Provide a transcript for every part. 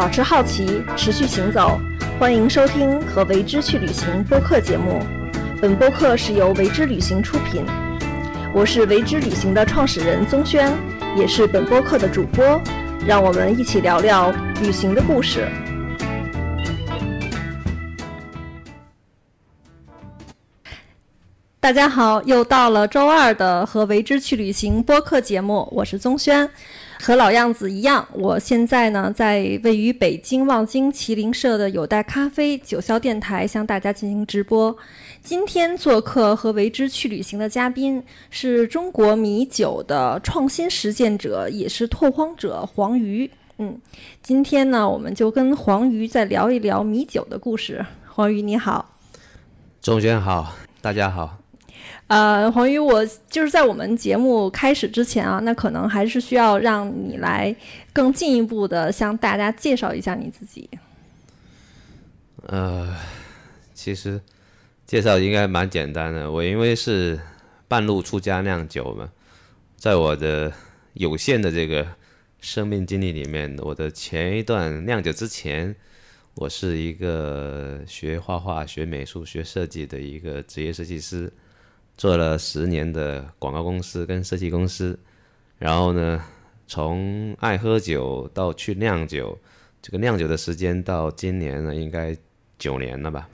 保持好奇，持续行走。欢迎收听和为之去旅行播客节目。本播客是由为之旅行出品。我是为之旅行的创始人宗轩，也是本播客的主播。让我们一起聊聊旅行的故事。大家好，又到了周二的和为之去旅行播客节目，我是宗轩。和老样子一样，我现在呢在位于北京望京麒麟社的有代咖啡九霄电台向大家进行直播。今天做客和为之去旅行的嘉宾是中国米酒的创新实践者，也是拓荒者黄瑜。嗯，今天呢，我们就跟黄瑜再聊一聊米酒的故事。黄瑜你好，钟轩好，大家好。呃，黄宇，我就是在我们节目开始之前啊，那可能还是需要让你来更进一步的向大家介绍一下你自己。呃，其实介绍应该蛮简单的。我因为是半路出家酿酒嘛，在我的有限的这个生命经历里面，我的前一段酿酒之前，我是一个学画画、学美术、学设计的一个职业设计师。做了十年的广告公司跟设计公司，然后呢，从爱喝酒到去酿酒，这个酿酒的时间到今年呢，应该九年了吧。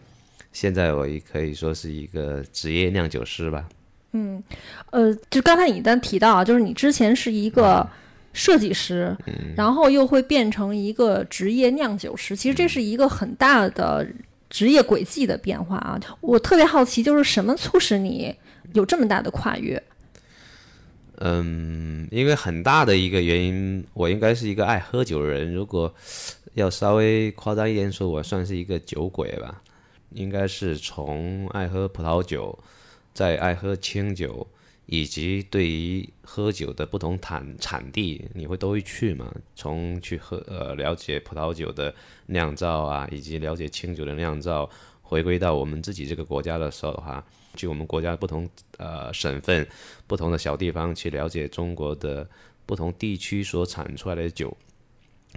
现在我也可以说是一个职业酿酒师吧。嗯，呃，就刚才你在提到啊，就是你之前是一个设计师，然后又会变成一个职业酿酒师，其实这是一个很大的职业轨迹的变化啊。我特别好奇，就是什么促使你？有这么大的跨越，嗯，因为很大的一个原因，我应该是一个爱喝酒的人。如果要稍微夸张一点说，我算是一个酒鬼吧。应该是从爱喝葡萄酒，再爱喝清酒，以及对于喝酒的不同产产地，你会都会去嘛？从去喝呃了解葡萄酒的酿造啊，以及了解清酒的酿造，回归到我们自己这个国家的时候的话。去我们国家不同呃省份、不同的小地方去了解中国的不同地区所产出来的酒，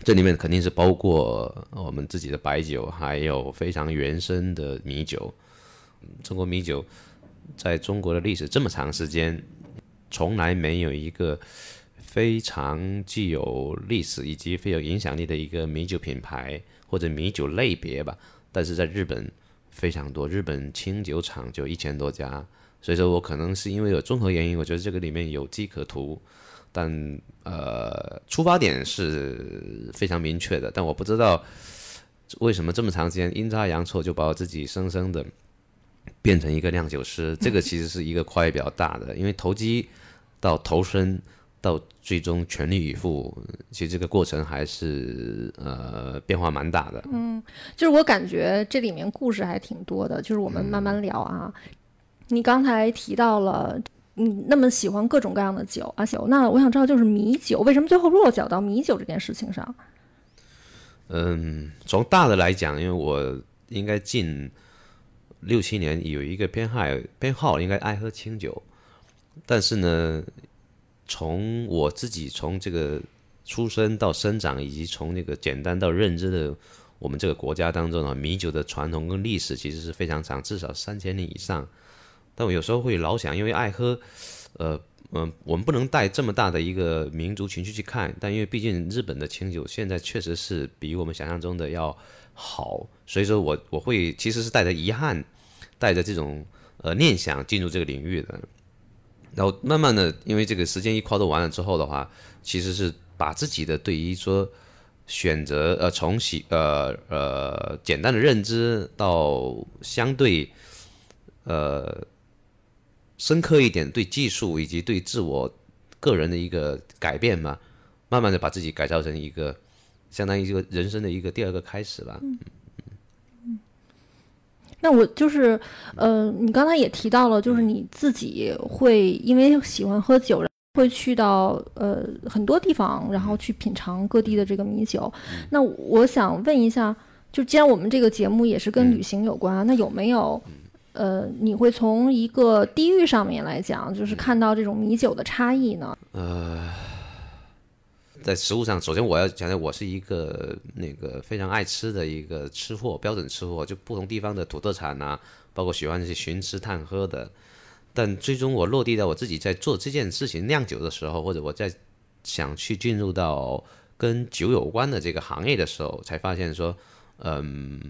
这里面肯定是包括我们自己的白酒，还有非常原生的米酒。中国米酒在中国的历史这么长时间，从来没有一个非常具有历史以及非常有影响力的一个米酒品牌或者米酒类别吧。但是在日本。非常多，日本清酒厂就一千多家，所以说我可能是因为有综合原因，我觉得这个里面有机可图，但呃，出发点是非常明确的，但我不知道为什么这么长时间阴差阳错就把我自己生生的变成一个酿酒师，这个其实是一个跨越比较大的，因为投机到投身。到最终全力以赴，其实这个过程还是呃变化蛮大的。嗯，就是我感觉这里面故事还挺多的，就是我们慢慢聊啊。你刚才提到了你那么喜欢各种各样的酒啊酒，那我想知道就是米酒为什么最后落脚到米酒这件事情上？嗯，从大的来讲，因为我应该近六七年有一个偏好偏好，应该爱喝清酒，但是呢。从我自己从这个出生到生长，以及从那个简单到认知的我们这个国家当中呢，米酒的传统跟历史其实是非常长，至少三千年以上。但我有时候会老想，因为爱喝，呃嗯，我们不能带这么大的一个民族情绪去看。但因为毕竟日本的清酒现在确实是比我们想象中的要好，所以说我我会其实是带着遗憾，带着这种呃念想进入这个领域的。然后慢慢的，因为这个时间一跨度完了之后的话，其实是把自己的对于说选择呃从喜呃呃简单的认知到相对呃深刻一点对技术以及对自我个人的一个改变嘛，慢慢的把自己改造成一个相当于一个人生的一个第二个开始吧。那我就是，呃，你刚才也提到了，就是你自己会因为喜欢喝酒，会去到呃很多地方，然后去品尝各地的这个米酒。那我想问一下，就既然我们这个节目也是跟旅行有关，那有没有，呃，你会从一个地域上面来讲，就是看到这种米酒的差异呢？呃，在食物上，首先我要强调，我是一个那个非常爱吃的一个吃货，标准吃货，就不同地方的土特产啊，包括喜欢去寻吃探喝的。但最终我落地到我自己在做这件事情酿酒的时候，或者我在想去进入到跟酒有关的这个行业的时候，才发现说，嗯，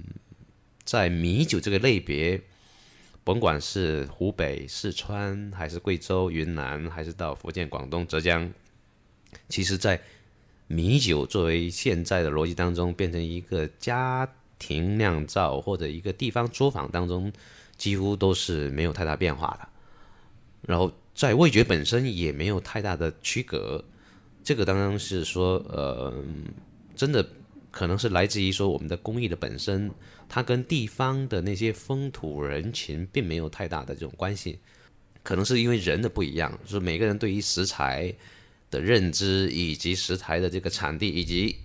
在米酒这个类别，甭管是湖北、四川，还是贵州、云南，还是到福建、广东、浙江，其实，在米酒作为现在的逻辑当中，变成一个家庭酿造或者一个地方作坊当中，几乎都是没有太大变化的。然后在味觉本身也没有太大的区隔，这个当然是说，呃，真的可能是来自于说我们的工艺的本身，它跟地方的那些风土人情并没有太大的这种关系，可能是因为人的不一样，就是每个人对于食材的认知，以及食材的这个产地，以及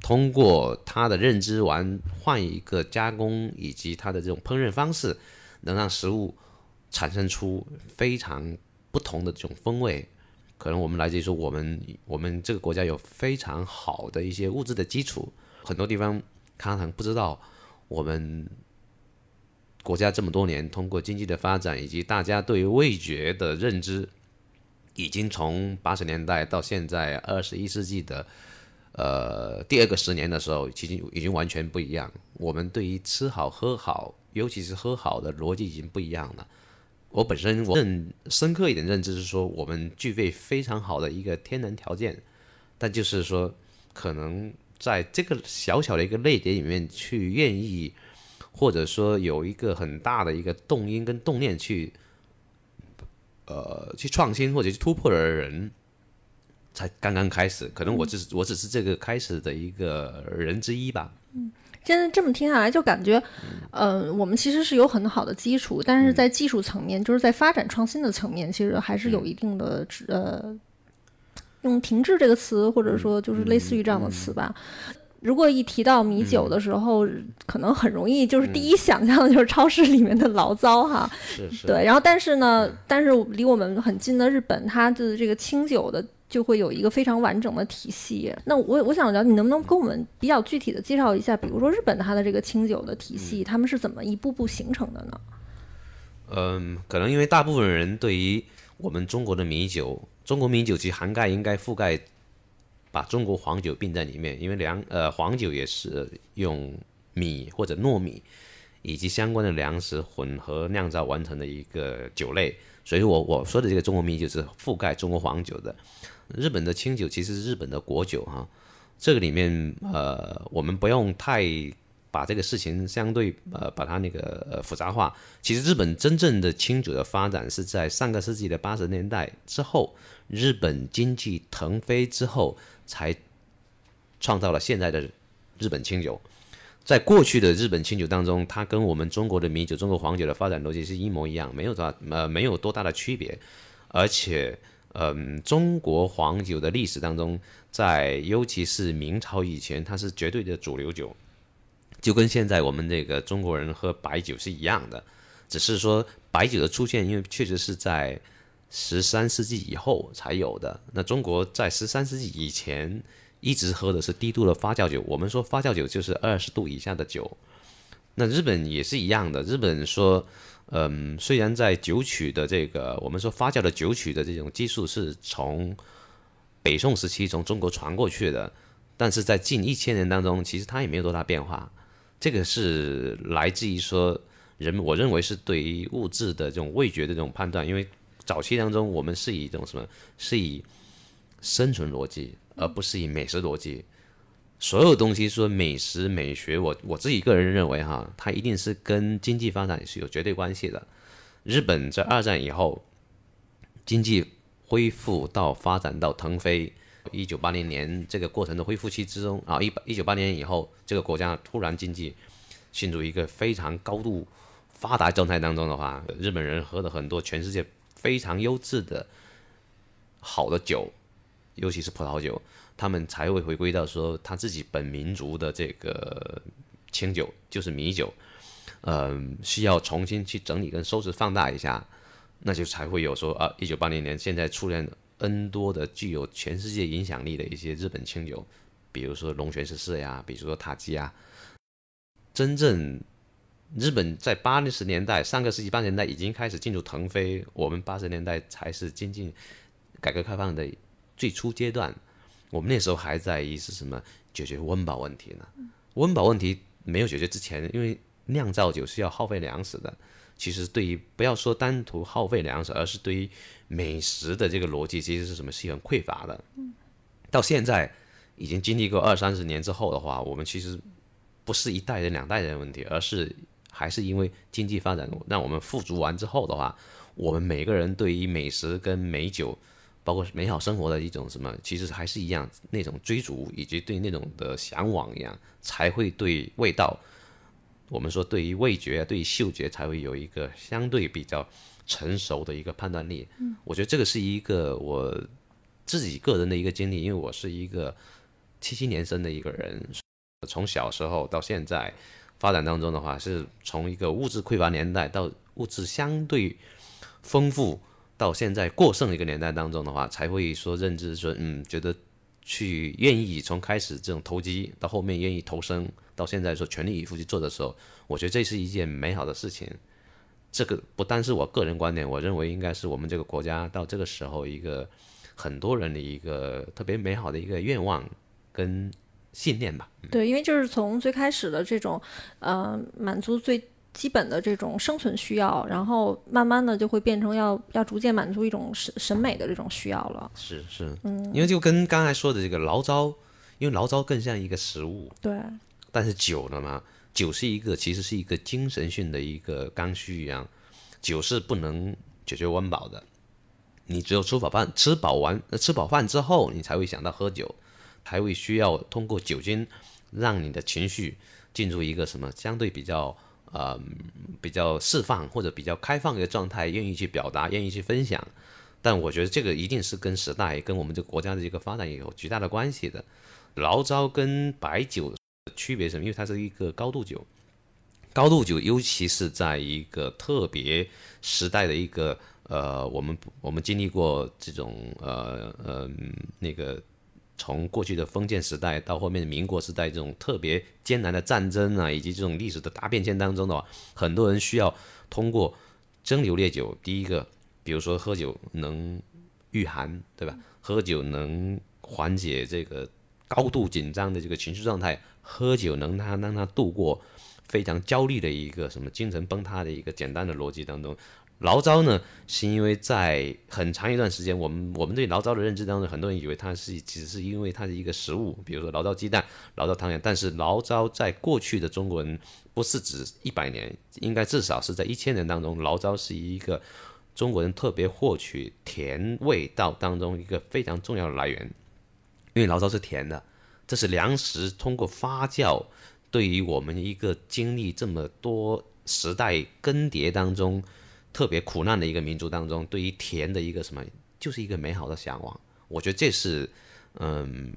通过他的认知完换一个加工，以及它的这种烹饪方式，能让食物。产生出非常不同的这种风味，可能我们来自于说我们我们这个国家有非常好的一些物质的基础，很多地方可能不知道我们国家这么多年通过经济的发展以及大家对味觉的认知，已经从八十年代到现在二十一世纪的呃第二个十年的时候，其实已经完全不一样。我们对于吃好喝好，尤其是喝好的逻辑已经不一样了。我本身我认深刻一点认知是说，我们具备非常好的一个天然条件，但就是说，可能在这个小小的一个类别里面去愿意，或者说有一个很大的一个动因跟动念去，呃，去创新或者去突破的人，才刚刚开始。可能我只是我只是这个开始的一个人之一吧。嗯。现在这么听下来，就感觉，呃，我们其实是有很好的基础，但是在技术层面，就是在发展创新的层面，其实还是有一定的，呃，用“停滞”这个词，或者说就是类似于这样的词吧。如果一提到米酒的时候，可能很容易就是第一想象的就是超市里面的醪糟哈。是是。对，然后但是呢，但是离我们很近的日本，它的这个清酒的。就会有一个非常完整的体系。那我我想聊，你能不能跟我们比较具体的介绍一下，比如说日本它的这个清酒的体系，他们是怎么一步步形成的呢？嗯，可能因为大部分人对于我们中国的米酒，中国米酒其实涵盖应该覆盖把中国黄酒并在里面，因为粮呃黄酒也是用米或者糯米以及相关的粮食混合酿造完成的一个酒类，所以我我说的这个中国米酒是覆盖中国黄酒的。日本的清酒其实是日本的国酒哈，这个里面呃，我们不用太把这个事情相对呃把它那个呃复杂化。其实日本真正的清酒的发展是在上个世纪的八十年代之后，日本经济腾飞之后才创造了现在的日本清酒。在过去的日本清酒当中，它跟我们中国的米酒、中国黄酒的发展逻辑是一模一样，没有多呃没有多大的区别，而且。嗯，中国黄酒的历史当中，在尤其是明朝以前，它是绝对的主流酒，就跟现在我们这个中国人喝白酒是一样的，只是说白酒的出现，因为确实是在十三世纪以后才有的。那中国在十三世纪以前一直喝的是低度的发酵酒，我们说发酵酒就是二十度以下的酒。那日本也是一样的，日本说。嗯，虽然在酒曲的这个我们说发酵的酒曲的这种技术是从北宋时期从中国传过去的，但是在近一千年当中，其实它也没有多大变化。这个是来自于说人，我认为是对于物质的这种味觉的这种判断，因为早期当中我们是以一种什么，是以生存逻辑，而不是以美食逻辑。所有东西说美食美学，我我自己个人认为哈，它一定是跟经济发展是有绝对关系的。日本在二战以后，经济恢复到发展到腾飞，一九八零年这个过程的恢复期之中啊，一一九八年以后，这个国家突然经济进入一个非常高度发达状态当中的话，日本人喝的很多全世界非常优质的好的酒，尤其是葡萄酒。他们才会回归到说他自己本民族的这个清酒，就是米酒，嗯，需要重新去整理跟收拾放大一下，那就才会有说啊，一九八零年现在出现 N 多的具有全世界影响力的一些日本清酒，比如说龙泉十四呀，比如说塔基啊。真正日本在八十年代，上个世纪八十年代已经开始进入腾飞，我们八十年代才是接近改革开放的最初阶段。我们那时候还在于是什么解决温饱问题呢？温饱问题没有解决之前，因为酿造酒是要耗费粮食的。其实对于不要说单独耗费粮食，而是对于美食的这个逻辑，其实是什么是很匮乏的。到现在已经经历过二三十年之后的话，我们其实不是一代人两代人的问题，而是还是因为经济发展让我们富足完之后的话，我们每个人对于美食跟美酒，包括美好生活的一种什么，其实还是一样那种追逐以及对那种的向往一样，才会对味道。我们说，对于味觉、对于嗅觉，才会有一个相对比较成熟的一个判断力。嗯，我觉得这个是一个我自己个人的一个经历，因为我是一个七七年生的一个人，从小时候到现在发展当中的话，是从一个物质匮乏年代到物质相对丰富，到现在过剩的一个年代当中的话，才会说认知说，嗯，觉得去愿意从开始这种投机到后面愿意投身。到现在说全力以赴去做的时候，我觉得这是一件美好的事情。这个不单是我个人观点，我认为应该是我们这个国家到这个时候一个很多人的一个特别美好的一个愿望跟信念吧。对，因为就是从最开始的这种呃满足最基本的这种生存需要，然后慢慢的就会变成要要逐渐满足一种审审美的这种需要了。是是，嗯，因为就跟刚才说的这个醪糟，因为醪糟更像一个食物。对。但是酒了嘛，酒是一个，其实是一个精神性的一个刚需一样，酒是不能解决温饱的。你只有吃饱饭，吃饱完，吃饱饭之后，你才会想到喝酒，才会需要通过酒精让你的情绪进入一个什么相对比较呃比较释放或者比较开放的状态，愿意去表达，愿意去分享。但我觉得这个一定是跟时代、跟我们这个国家的一个发展也有巨大的关系的。醪糟跟白酒。区别什么？因为它是一个高度酒，高度酒，尤其是在一个特别时代的一个呃，我们我们经历过这种呃呃那个从过去的封建时代到后面的民国时代这种特别艰难的战争啊，以及这种历史的大变迁当中的话，很多人需要通过蒸馏烈酒，第一个，比如说喝酒能御寒，对吧？喝酒能缓解这个高度紧张的这个情绪状态。喝酒能他让他度过非常焦虑的一个什么精神崩塌的一个简单的逻辑当中，醪糟呢，是因为在很长一段时间，我们我们对醪糟的认知当中，很多人以为它是只是因为它是一个食物，比如说醪糟鸡蛋、醪糟汤圆，但是醪糟在过去的中国人不是指一百年，应该至少是在一千年当中，醪糟是一个中国人特别获取甜味道当中一个非常重要的来源，因为醪糟是甜的。这是粮食通过发酵，对于我们一个经历这么多时代更迭当中特别苦难的一个民族当中，对于甜的一个什么，就是一个美好的向往。我觉得这是，嗯，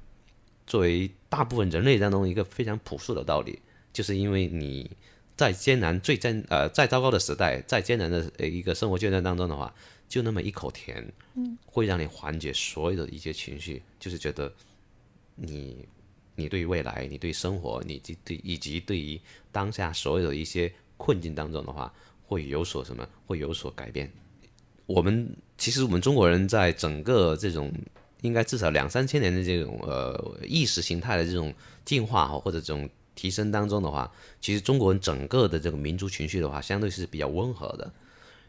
作为大部分人类当中一个非常朴素的道理，就是因为你在艰难、最艰呃再糟糕的时代、再艰难的一个生活阶段当中的话，就那么一口甜，嗯，会让你缓解所有的一些情绪，就是觉得你。你对未来，你对生活，你及对以及对于当下所有的一些困境当中的话，会有所什么？会有所改变。我们其实我们中国人在整个这种应该至少两三千年的这种呃意识形态的这种进化或者这种提升当中的话，其实中国人整个的这个民族情绪的话，相对是比较温和的。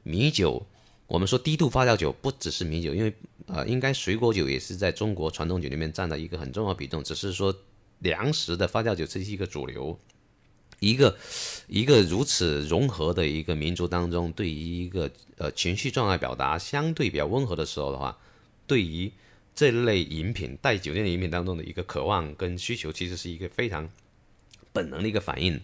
米酒，我们说低度发酵酒不只是米酒，因为呃，应该水果酒也是在中国传统酒里面占了一个很重要比重，只是说。粮食的发酵酒这是一个主流，一个一个如此融合的一个民族当中，对于一个呃情绪状态表达相对比较温和的时候的话，对于这类饮品带酒精的饮品当中的一个渴望跟需求，其实是一个非常本能的一个反应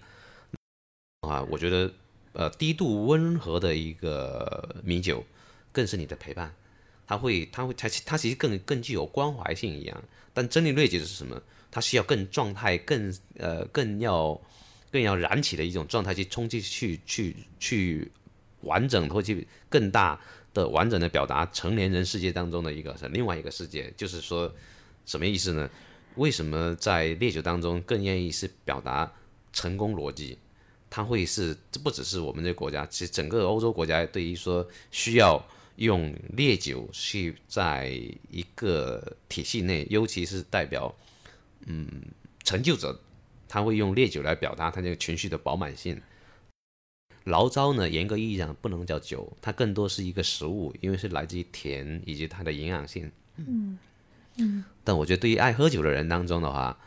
啊。我觉得呃低度温和的一个米酒，更是你的陪伴，它会它会它它其实更更具有关怀性一样。但真理锐酒是什么？它需要更状态，更呃，更要更要燃起的一种状态去冲击，去去去完整或去更大的完整的表达成年人世界当中的一个是另外一个世界，就是说什么意思呢？为什么在烈酒当中更愿意是表达成功逻辑？它会是这不只是我们这个国家，其实整个欧洲国家对于说需要用烈酒去在一个体系内，尤其是代表嗯成就者，他会用烈酒来表达他这个情绪的饱满性。醪糟呢，严格意义上不能叫酒，它更多是一个食物，因为是来自于甜以及它的营养性。嗯嗯。但我觉得对于爱喝酒的人当中的话，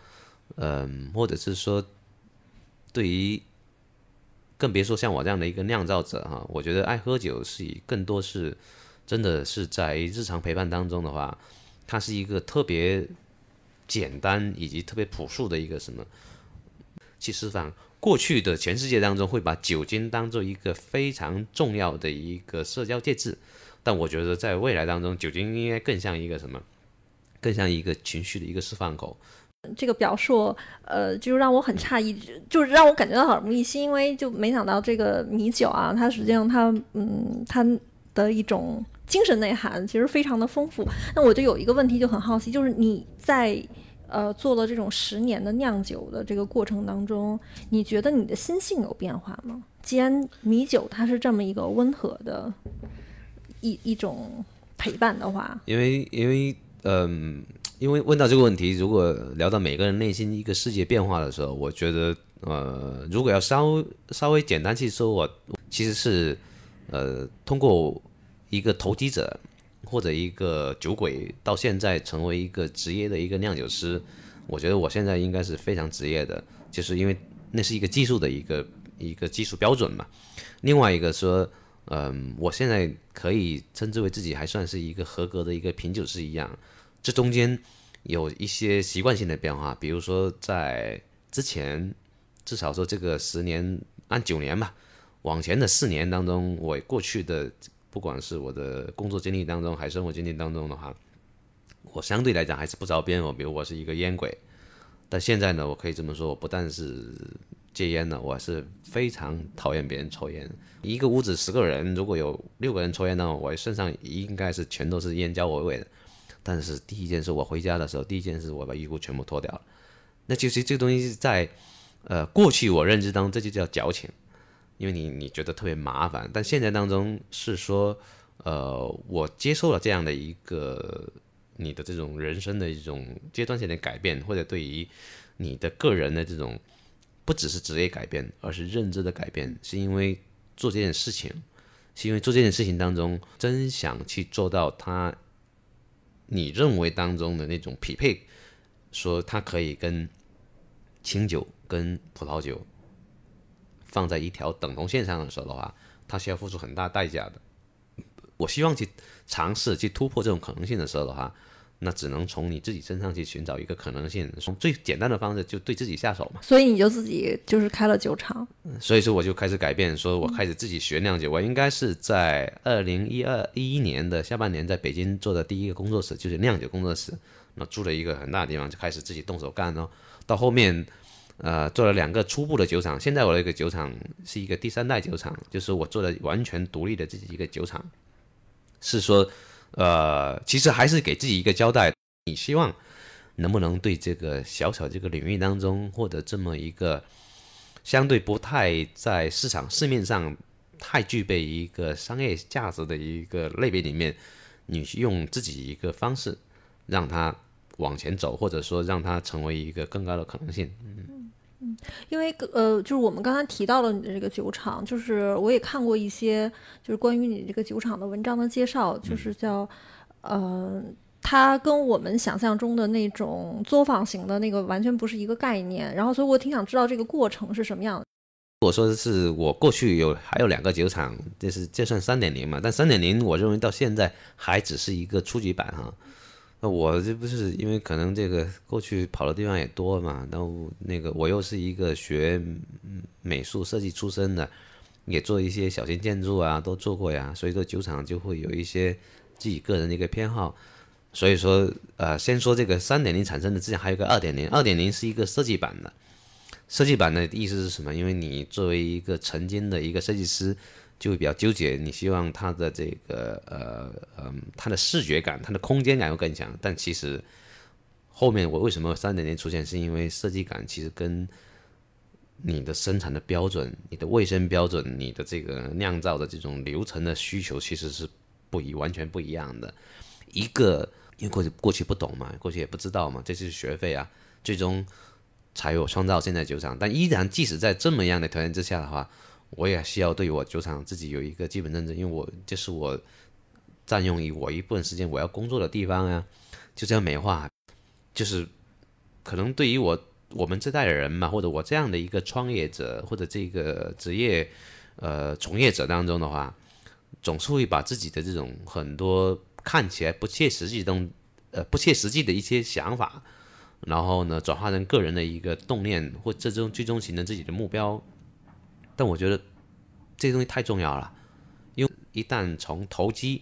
嗯，或者是说对于更别说像我这样的一个酿造者哈，我觉得爱喝酒是以更多是真的是在日常陪伴当中的话，它是一个特别简单以及特别朴素的一个什么去释放。过去的全世界当中会把酒精当做一个非常重要的一个社交介质，但我觉得在未来当中，酒精应该更像一个什么？更像一个情绪的一个释放口。这个表述，呃，就让我很诧异，就是让我感觉到耳目一新，因为就没想到这个米酒啊，它实际上它，嗯，它的一种精神内涵其实非常的丰富。那我就有一个问题就很好奇，就是你在呃做了这种十年的酿酒的这个过程当中，你觉得你的心性有变化吗？既然米酒它是这么一个温和的一一种陪伴的话，因为因为。嗯，因为问到这个问题，如果聊到每个人内心一个世界变化的时候，我觉得，呃，如果要稍稍微简单去说，我其实是，呃，通过一个投机者或者一个酒鬼，到现在成为一个职业的一个酿酒师，我觉得我现在应该是非常职业的，就是因为那是一个技术的一个一个技术标准嘛。另外一个说。嗯，我现在可以称之为自己还算是一个合格的一个品酒师一样。这中间有一些习惯性的变化，比如说在之前，至少说这个十年按九年吧，往前的四年当中，我过去的不管是我的工作经历当中，还是生活经历当中的话，我相对来讲还是不着边哦。比如我是一个烟鬼，但现在呢，我可以这么说，我不但是。戒烟呢，我是非常讨厌别人抽烟。一个屋子十个人，如果有六个人抽烟呢，我身上应该是全都是烟焦味味的。但是第一件事，我回家的时候，第一件事我把衣服全部脱掉了。那就是这个东西在呃过去我认知当中，这就叫矫情，因为你你觉得特别麻烦。但现在当中是说，呃，我接受了这样的一个你的这种人生的一种阶段性的改变，或者对于你的个人的这种。不只是职业改变，而是认知的改变，是因为做这件事情，是因为做这件事情当中，真想去做到他，你认为当中的那种匹配，说它可以跟清酒跟葡萄酒放在一条等同线上的时候的话，它需要付出很大代价的。我希望去尝试去突破这种可能性的时候的话。那只能从你自己身上去寻找一个可能性，从最简单的方式就对自己下手嘛。所以你就自己就是开了酒厂。所以说我就开始改变，说我开始自己学酿酒。我应该是在二零一二一一年的下半年在北京做的第一个工作室，就是酿酒工作室。那租了一个很大的地方，就开始自己动手干哦。到后面，呃，做了两个初步的酒厂。现在我的一个酒厂是一个第三代酒厂，就是我做的完全独立的自己一个酒厂，是说。呃，其实还是给自己一个交代。你希望能不能对这个小小这个领域当中，或者这么一个相对不太在市场市面上太具备一个商业价值的一个类别里面，你用自己一个方式让它往前走，或者说让它成为一个更高的可能性。嗯嗯，因为呃，就是我们刚才提到了你的这个酒厂，就是我也看过一些就是关于你这个酒厂的文章的介绍，就是叫呃，它跟我们想象中的那种作坊型的那个完全不是一个概念。然后，所以我挺想知道这个过程是什么样的。我说的是我过去有还有两个酒厂，这是这算三点零嘛？但三点零我认为到现在还只是一个初级版哈。那我这不是因为可能这个过去跑的地方也多嘛，然后那个我又是一个学美术设计出身的，也做一些小型建筑啊，都做过呀，所以说酒厂就会有一些自己个人的一个偏好。所以说，呃，先说这个三点零产生的，之前还有个二点零，二点零是一个设计版的。设计版的意思是什么？因为你作为一个曾经的一个设计师，就会比较纠结。你希望它的这个呃嗯，它的视觉感、它的空间感会更强，但其实后面我为什么三点零出现，是因为设计感其实跟你的生产的标准、你的卫生标准、你的这个酿造的这种流程的需求其实是不一完全不一样的。一个因为过去过去不懂嘛，过去也不知道嘛，这是学费啊，最终才有创造现在酒厂。但依然即使在这么样的条件之下的话，我也需要对我酒厂自己有一个基本认知，因为我这是我占用于我一部分时间我要工作的地方啊，就这样美化，就是可能对于我。我们这代人嘛，或者我这样的一个创业者，或者这个职业呃从业者当中的话，总是会把自己的这种很多看起来不切实际的呃不切实际的一些想法，然后呢转化成个人的一个动念，或最终最终形成自己的目标。但我觉得这些东西太重要了，因为一旦从投机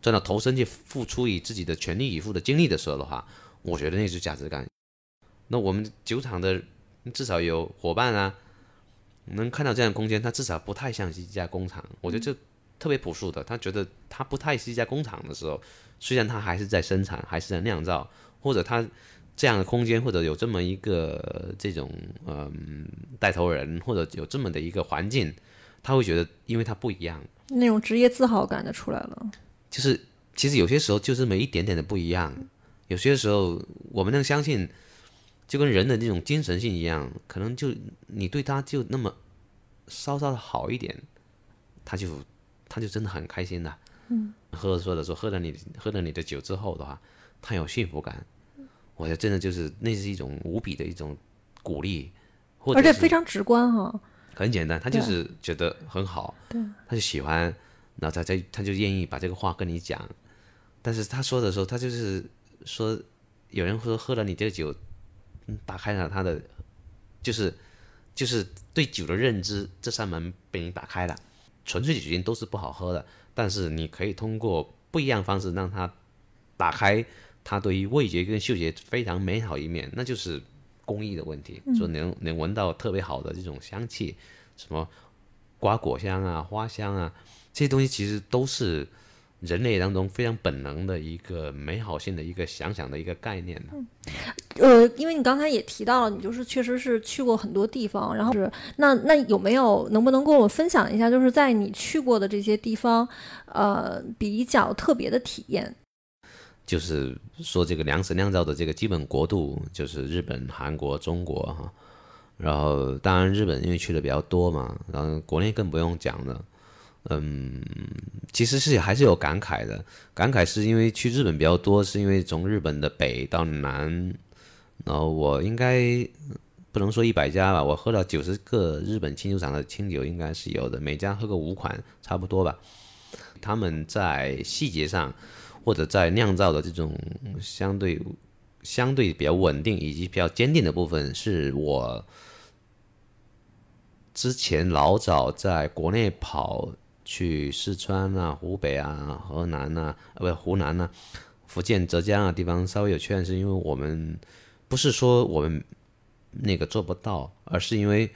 转到投身去付出以自己的全力以赴的精力的时候的话，我觉得那是价值感。那我们酒厂的至少有伙伴啊，能看到这样的空间，它至少不太像是一家工厂。我觉得这特别朴素的，他觉得它不太是一家工厂的时候，虽然它还是在生产，还是在酿造，或者它这样的空间，或者有这么一个这种嗯带头人，或者有这么的一个环境，他会觉得，因为他不一样，那种职业自豪感就出来了。就是其实有些时候就这么一点点的不一样，有些时候我们能相信。就跟人的那种精神性一样，可能就你对他就那么稍稍的好一点，他就他就真的很开心的。嗯，喝说的说喝了你喝了你的酒之后的话，他有幸福感。我觉得真的就是那是一种无比的一种鼓励，而且非常直观哈。很简单，他就是觉得很好，对，他就喜欢，然后他他他就愿意把这个话跟你讲。但是他说的时候，他就是说有人说喝了你这个酒。打开了他的，就是就是对酒的认知这扇门被你打开了。纯粹酒精都是不好喝的，但是你可以通过不一样方式让他打开他对于味觉跟嗅觉非常美好一面，那就是工艺的问题。说能能闻到特别好的这种香气，什么瓜果香啊、花香啊，这些东西其实都是。人类当中非常本能的一个美好性的一个想想的一个概念呢。呃，因为你刚才也提到了，你就是确实是去过很多地方，然后是那那有没有能不能跟我分享一下，就是在你去过的这些地方，呃，比较特别的体验？就是说这个粮食酿造的这个基本国度就是日本、韩国、中国哈，然后当然日本因为去的比较多嘛，然后国内更不用讲了。嗯，其实是还是有感慨的。感慨是因为去日本比较多，是因为从日本的北到南，然后我应该不能说一百家吧，我喝了九十个日本清酒厂的清酒，应该是有的，每家喝个五款差不多吧。他们在细节上或者在酿造的这种相对相对比较稳定以及比较坚定的部分，是我之前老早在国内跑。去四川啊、湖北啊、河南啊，呃，不，湖南啊、福建、浙江啊地方稍微有缺陷，是因为我们不是说我们那个做不到，而是因为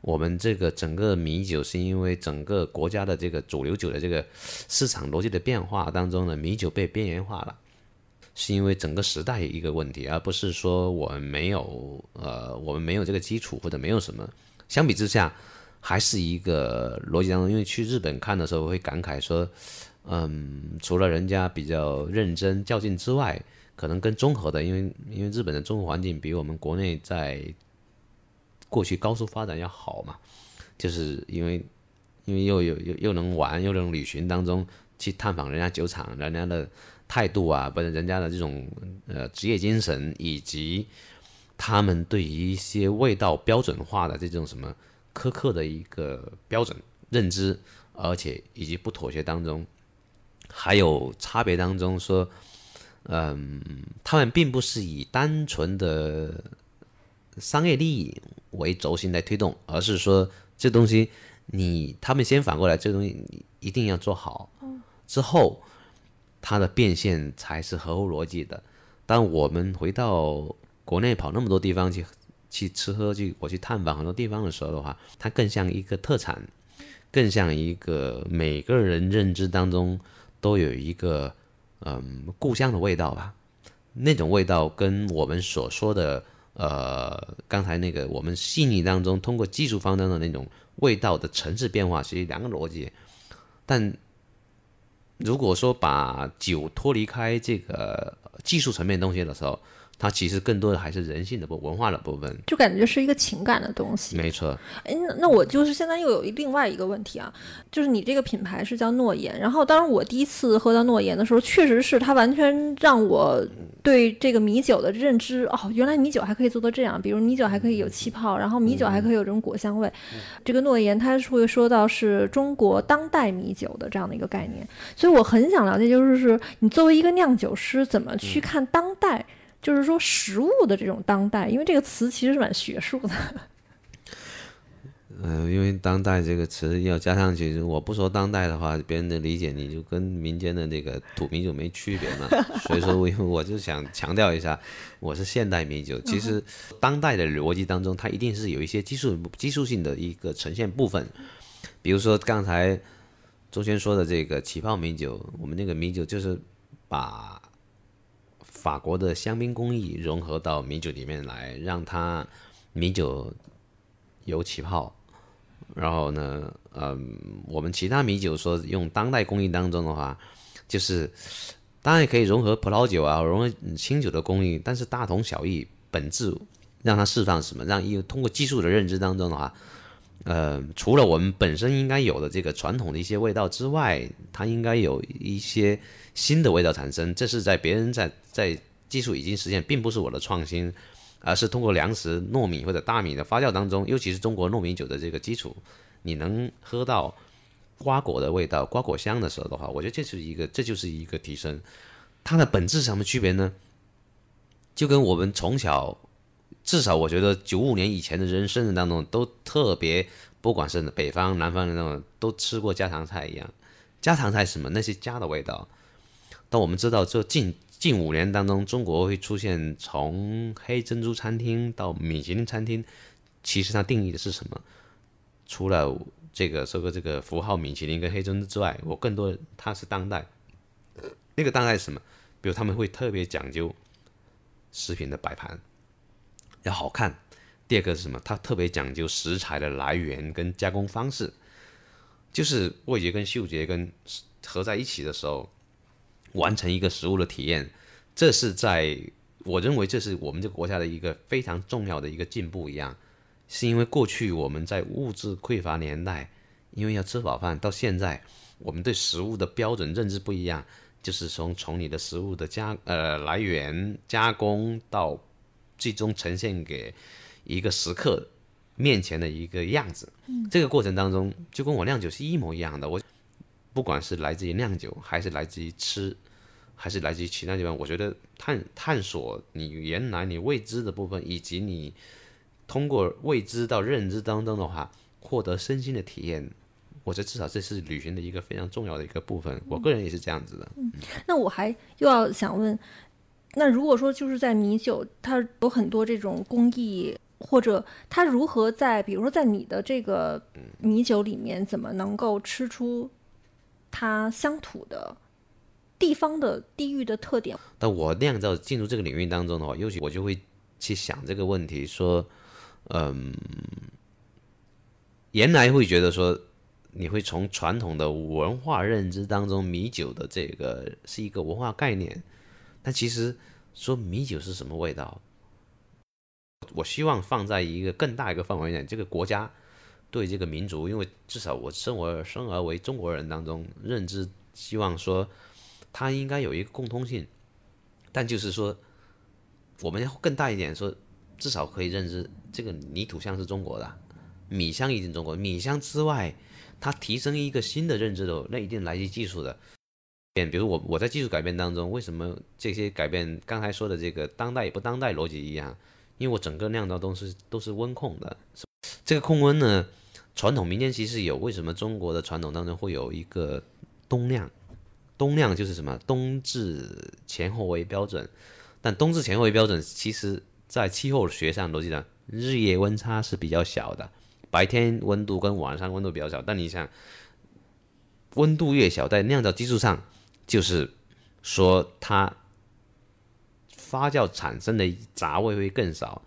我们这个整个米酒是因为整个国家的这个主流酒的这个市场逻辑的变化当中呢，米酒被边缘化了，是因为整个时代一个问题，而不是说我们没有呃，我们没有这个基础或者没有什么，相比之下。还是一个逻辑当中，因为去日本看的时候会感慨说，嗯，除了人家比较认真较劲之外，可能更综合的，因为因为日本的综合环境比我们国内在过去高速发展要好嘛，就是因为因为又有又又能玩又能旅行当中去探访人家酒厂，人家的态度啊，不是人家的这种呃职业精神，以及他们对于一些味道标准化的这种什么。苛刻的一个标准认知，而且以及不妥协当中，还有差别当中说，嗯，他们并不是以单纯的商业利益为轴心来推动，而是说这东西你他们先反过来，这东西你一定要做好，之后它的变现才是合乎逻辑的。当我们回到国内跑那么多地方去。去吃喝去，我去探访很多地方的时候的话，它更像一个特产，更像一个每个人认知当中都有一个嗯故乡的味道吧。那种味道跟我们所说的呃刚才那个我们细腻当中通过技术方当的那种味道的层次变化其实两个逻辑，但如果说把酒脱离开这个技术层面东西的时候，它其实更多的还是人性的部文化的部分，就感觉是一个情感的东西。没错。哎，那那我就是现在又有另外一个问题啊，就是你这个品牌是叫诺言，然后当时我第一次喝到诺言的时候，确实是它完全让我对这个米酒的认知哦，原来米酒还可以做到这样，比如米酒还可以有气泡，然后米酒还可以有这种果香味。这个诺言它是会说到是中国当代米酒的这样的一个概念，所以我很想了解，就是是你作为一个酿酒师，怎么去看当代？就是说，食物的这种当代，因为这个词其实是蛮学术的。嗯，因为当代这个词要加上去，我不说当代的话，别人的理解你就跟民间的那个土米酒没区别嘛。所以说，我我就想强调一下，我是现代米酒。其实，当代的逻辑当中，它一定是有一些技术技术性的一个呈现部分。比如说刚才周轩说的这个起泡米酒，我们那个米酒就是把。法国的香槟工艺融合到米酒里面来，让它米酒有起泡。然后呢，嗯，我们其他米酒说用当代工艺当中的话，就是当然也可以融合葡萄酒啊，融合清酒的工艺，但是大同小异，本质让它释放什么？让一通过技术的认知当中的话，呃，除了我们本身应该有的这个传统的一些味道之外，它应该有一些。新的味道产生，这是在别人在在技术已经实现，并不是我的创新，而是通过粮食糯米或者大米的发酵当中，尤其是中国糯米酒的这个基础，你能喝到瓜果的味道、瓜果香的时候的话，我觉得这是一个这就是一个提升。它的本质是什么区别呢？就跟我们从小，至少我觉得九五年以前的人生当中都特别，不管是北方南方的那种，都吃过家常菜一样。家常菜什么？那些家的味道。但我们知道，这近近五年当中，中国会出现从黑珍珠餐厅到米其林餐厅，其实它定义的是什么？除了这个说个这个符号米其林跟黑珍珠之外，我更多它是当代。那个当代是什么？比如他们会特别讲究食品的摆盘要好看。第二个是什么？它特别讲究食材的来源跟加工方式，就是味觉跟嗅觉跟合在一起的时候。完成一个食物的体验，这是在我认为这是我们这个国家的一个非常重要的一个进步一样，是因为过去我们在物质匮乏年代，因为要吃饱饭，到现在我们对食物的标准认知不一样，就是从从你的食物的加呃来源加工到最终呈现给一个食客面前的一个样子，这个过程当中就跟我酿酒是一模一样的，我不管是来自于酿酒还是来自于吃。还是来自于其他地方，我觉得探探索你原来你未知的部分，以及你通过未知到认知当中的话，获得身心的体验，我觉得至少这是旅行的一个非常重要的一个部分。我个人也是这样子的。嗯，那我还又要想问，那如果说就是在米酒，它有很多这种工艺，或者它如何在，比如说在你的这个米酒里面，怎么能够吃出它乡土的？地方的地域的特点。但我酿造进入这个领域当中的话，尤其我就会去想这个问题，说，嗯，原来会觉得说，你会从传统的文化认知当中，米酒的这个是一个文化概念，但其实说米酒是什么味道，我希望放在一个更大一个范围内，这个国家对这个民族，因为至少我生而生而为中国人当中认知，希望说。它应该有一个共通性，但就是说，我们要更大一点，说至少可以认知这个泥土香是中国的，米香一定中国。米香之外，它提升一个新的认知的，那一定来自技术的。变，比如我我在技术改变当中，为什么这些改变？刚才说的这个当代不当代逻辑一样，因为我整个酿造都是都是温控的。这个控温呢，传统民间其实有，为什么中国的传统当中会有一个冬酿？冬酿就是什么冬至前后为标准，但冬至前后为标准，其实在气候学上逻辑上，日夜温差是比较小的，白天温度跟晚上温度比较小，但你想，温度越小，在酿造技术上，就是说它发酵产生的杂味会更少。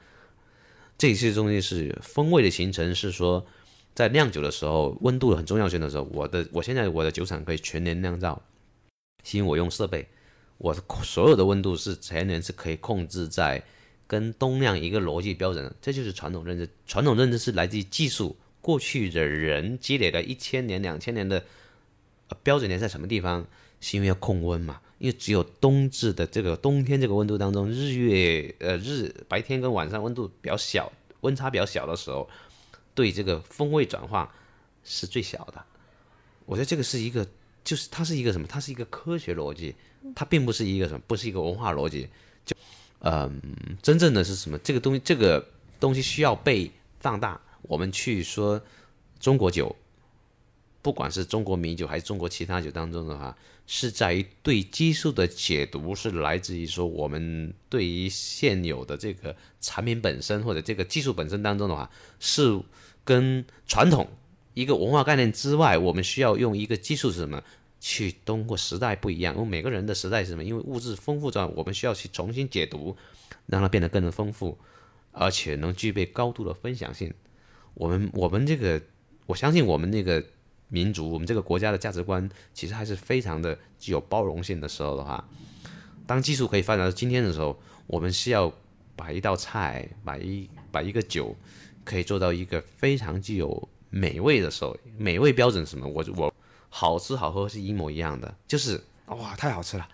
这些东西是风味的形成，是说在酿酒的时候，温度很重要性的时候，我的我现在我的酒厂可以全年酿造，是因为我用设备，我所有的温度是全年是可以控制在。跟冬酿一个逻辑标准，这就是传统认知。传统认知是来自于技术，过去的人积累了一千年、两千年的标准点在什么地方？是因为要控温嘛？因为只有冬至的这个冬天这个温度当中，日月呃日白天跟晚上温度比较小，温差比较小的时候，对这个风味转化是最小的。我觉得这个是一个，就是它是一个什么？它是一个科学逻辑，它并不是一个什么，不是一个文化逻辑。就嗯，真正的是什么？这个东西，这个东西需要被放大。我们去说中国酒，不管是中国米酒还是中国其他酒当中的话，是在于对技术的解读，是来自于说我们对于现有的这个产品本身或者这个技术本身当中的话，是跟传统一个文化概念之外，我们需要用一个技术是什么？去通过时代不一样，因为每个人的时代是什么？因为物质丰富着，我们需要去重新解读，让它变得更丰富，而且能具备高度的分享性。我们我们这个，我相信我们那个民族，我们这个国家的价值观，其实还是非常的具有包容性的时候的话，当技术可以发展到今天的时候，我们需要把一道菜，把一把一个酒，可以做到一个非常具有美味的时候，美味标准是什么？我我。好吃好喝是一模一样的，就是哇，太好吃了，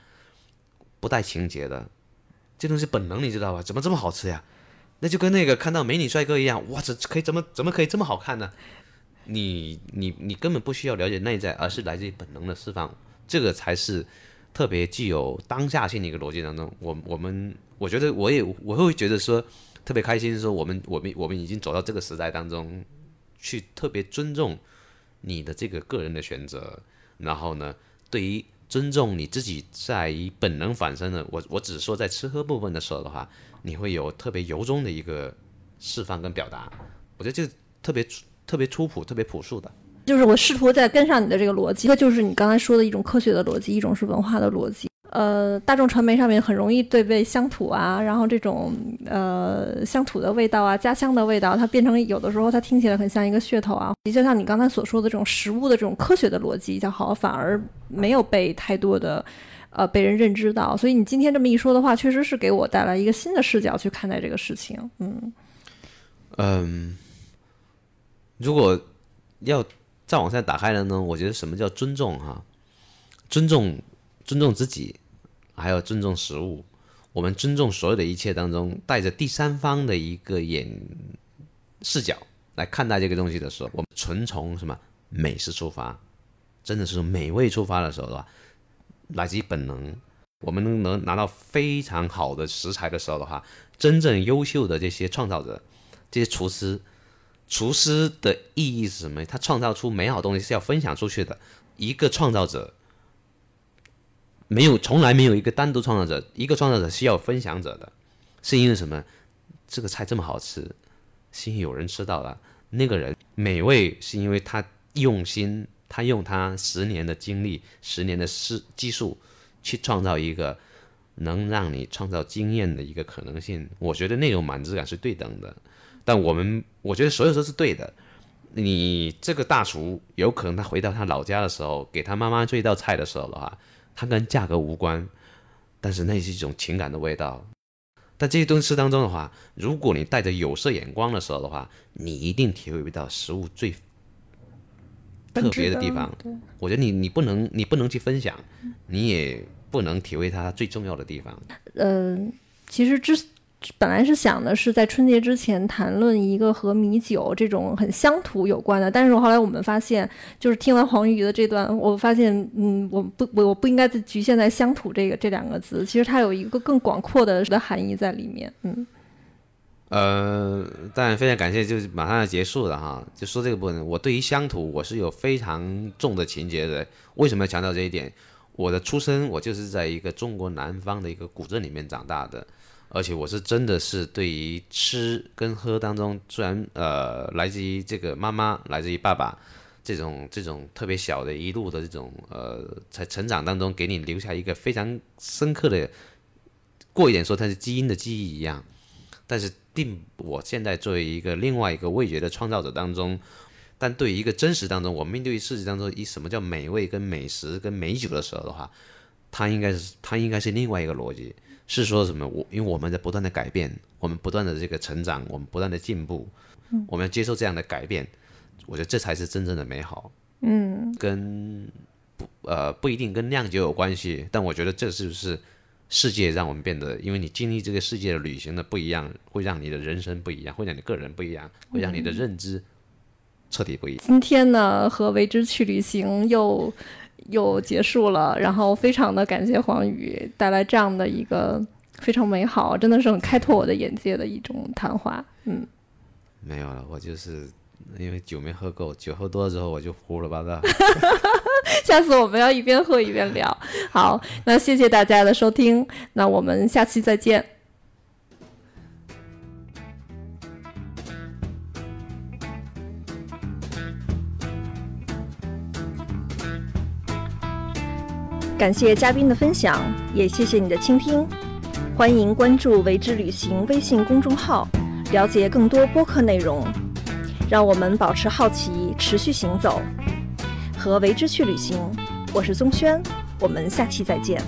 不带情节的，这东西本能你知道吧？怎么这么好吃呀？那就跟那个看到美女帅哥一样，哇，这可以怎么怎么可以这么好看呢？你你你根本不需要了解内在，而是来自于本能的释放，这个才是特别具有当下性的一个逻辑当中。我我们我觉得我也我会觉得说特别开心，说我们我们我们已经走到这个时代当中去，特别尊重。你的这个个人的选择，然后呢，对于尊重你自己在于本能反身的，我我只是说在吃喝部分的时候的话，你会有特别由衷的一个释放跟表达，我觉得这特别特别粗朴、特别朴素的。就是我试图在跟上你的这个逻辑，一个就是你刚才说的一种科学的逻辑，一种是文化的逻辑。呃，大众传媒上面很容易对被乡土啊，然后这种呃乡土的味道啊、家乡的味道，它变成有的时候它听起来很像一个噱头啊。就像你刚才所说的这种食物的这种科学的逻辑较好，反而没有被太多的呃被人认知到。所以你今天这么一说的话，确实是给我带来一个新的视角去看待这个事情。嗯嗯，如果要再往下打开了呢？我觉得什么叫尊重哈？尊重。尊重自己，还有尊重食物。我们尊重所有的一切当中，带着第三方的一个眼视角来看待这个东西的时候，我们纯从什么美食出发，真的是从美味出发的时候的话，来自于本能。我们能能拿到非常好的食材的时候的话，真正优秀的这些创造者，这些厨师，厨师的意义是什么？他创造出美好东西是要分享出去的。一个创造者。没有，从来没有一个单独创造者，一个创造者需要分享者的，是因为什么？这个菜这么好吃，是因为有人吃到了，那个人美味是因为他用心，他用他十年的精力、十年的是技术去创造一个能让你创造经验的一个可能性。我觉得那种满足感是对等的，但我们我觉得所有都是对的。你这个大厨有可能他回到他老家的时候，给他妈妈做一道菜的时候的话。它跟价格无关，但是那是一种情感的味道。但这些东西当中的话，如果你带着有色眼光的时候的话，你一定体会不到食物最特别的地方。我觉得你你不能你不能去分享，你也不能体会它最重要的地方。嗯，其实之。本来是想的是在春节之前谈论一个和米酒这种很乡土有关的，但是后来我们发现，就是听完黄鱼的这段，我发现，嗯，我不，我我不应该局限在乡土这个这两个字，其实它有一个更广阔的的含义在里面。嗯，呃，但非常感谢，就是马上要结束了哈，就说这个部分，我对于乡土我是有非常重的情节的。为什么要强调这一点？我的出生，我就是在一个中国南方的一个古镇里面长大的。而且我是真的是对于吃跟喝当中，虽然呃来自于这个妈妈，来自于爸爸这种这种特别小的一路的这种呃在成长当中给你留下一个非常深刻的，过一点说它是基因的记忆一样，但是并我现在作为一个另外一个味觉的创造者当中，但对于一个真实当中，我面对于世界当中以什么叫美味跟美食跟美酒的时候的话，它应该是它应该是另外一个逻辑。是说什么？我因为我们在不断的改变，我们不断的这个成长，我们不断的进步，我们要接受这样的改变，我觉得这才是真正的美好。嗯，跟不呃不一定跟酿酒有关系，但我觉得这是不是世界让我们变得，因为你经历这个世界的旅行的不一样，会让你的人生不一样，会让你个人不一样，会让你的认知彻底不一样。今天呢，和为之去旅行又。又结束了，然后非常的感谢黄宇带来这样的一个非常美好，真的是很开拓我的眼界的一种谈话。嗯，没有了，我就是因为酒没喝够，酒喝多了之后我就胡了吧嗒。下次我们要一边喝一边聊。好，那谢谢大家的收听，那我们下期再见。感谢嘉宾的分享，也谢谢你的倾听。欢迎关注“为之旅行”微信公众号，了解更多播客内容。让我们保持好奇，持续行走，和为之去旅行。我是宗轩，我们下期再见。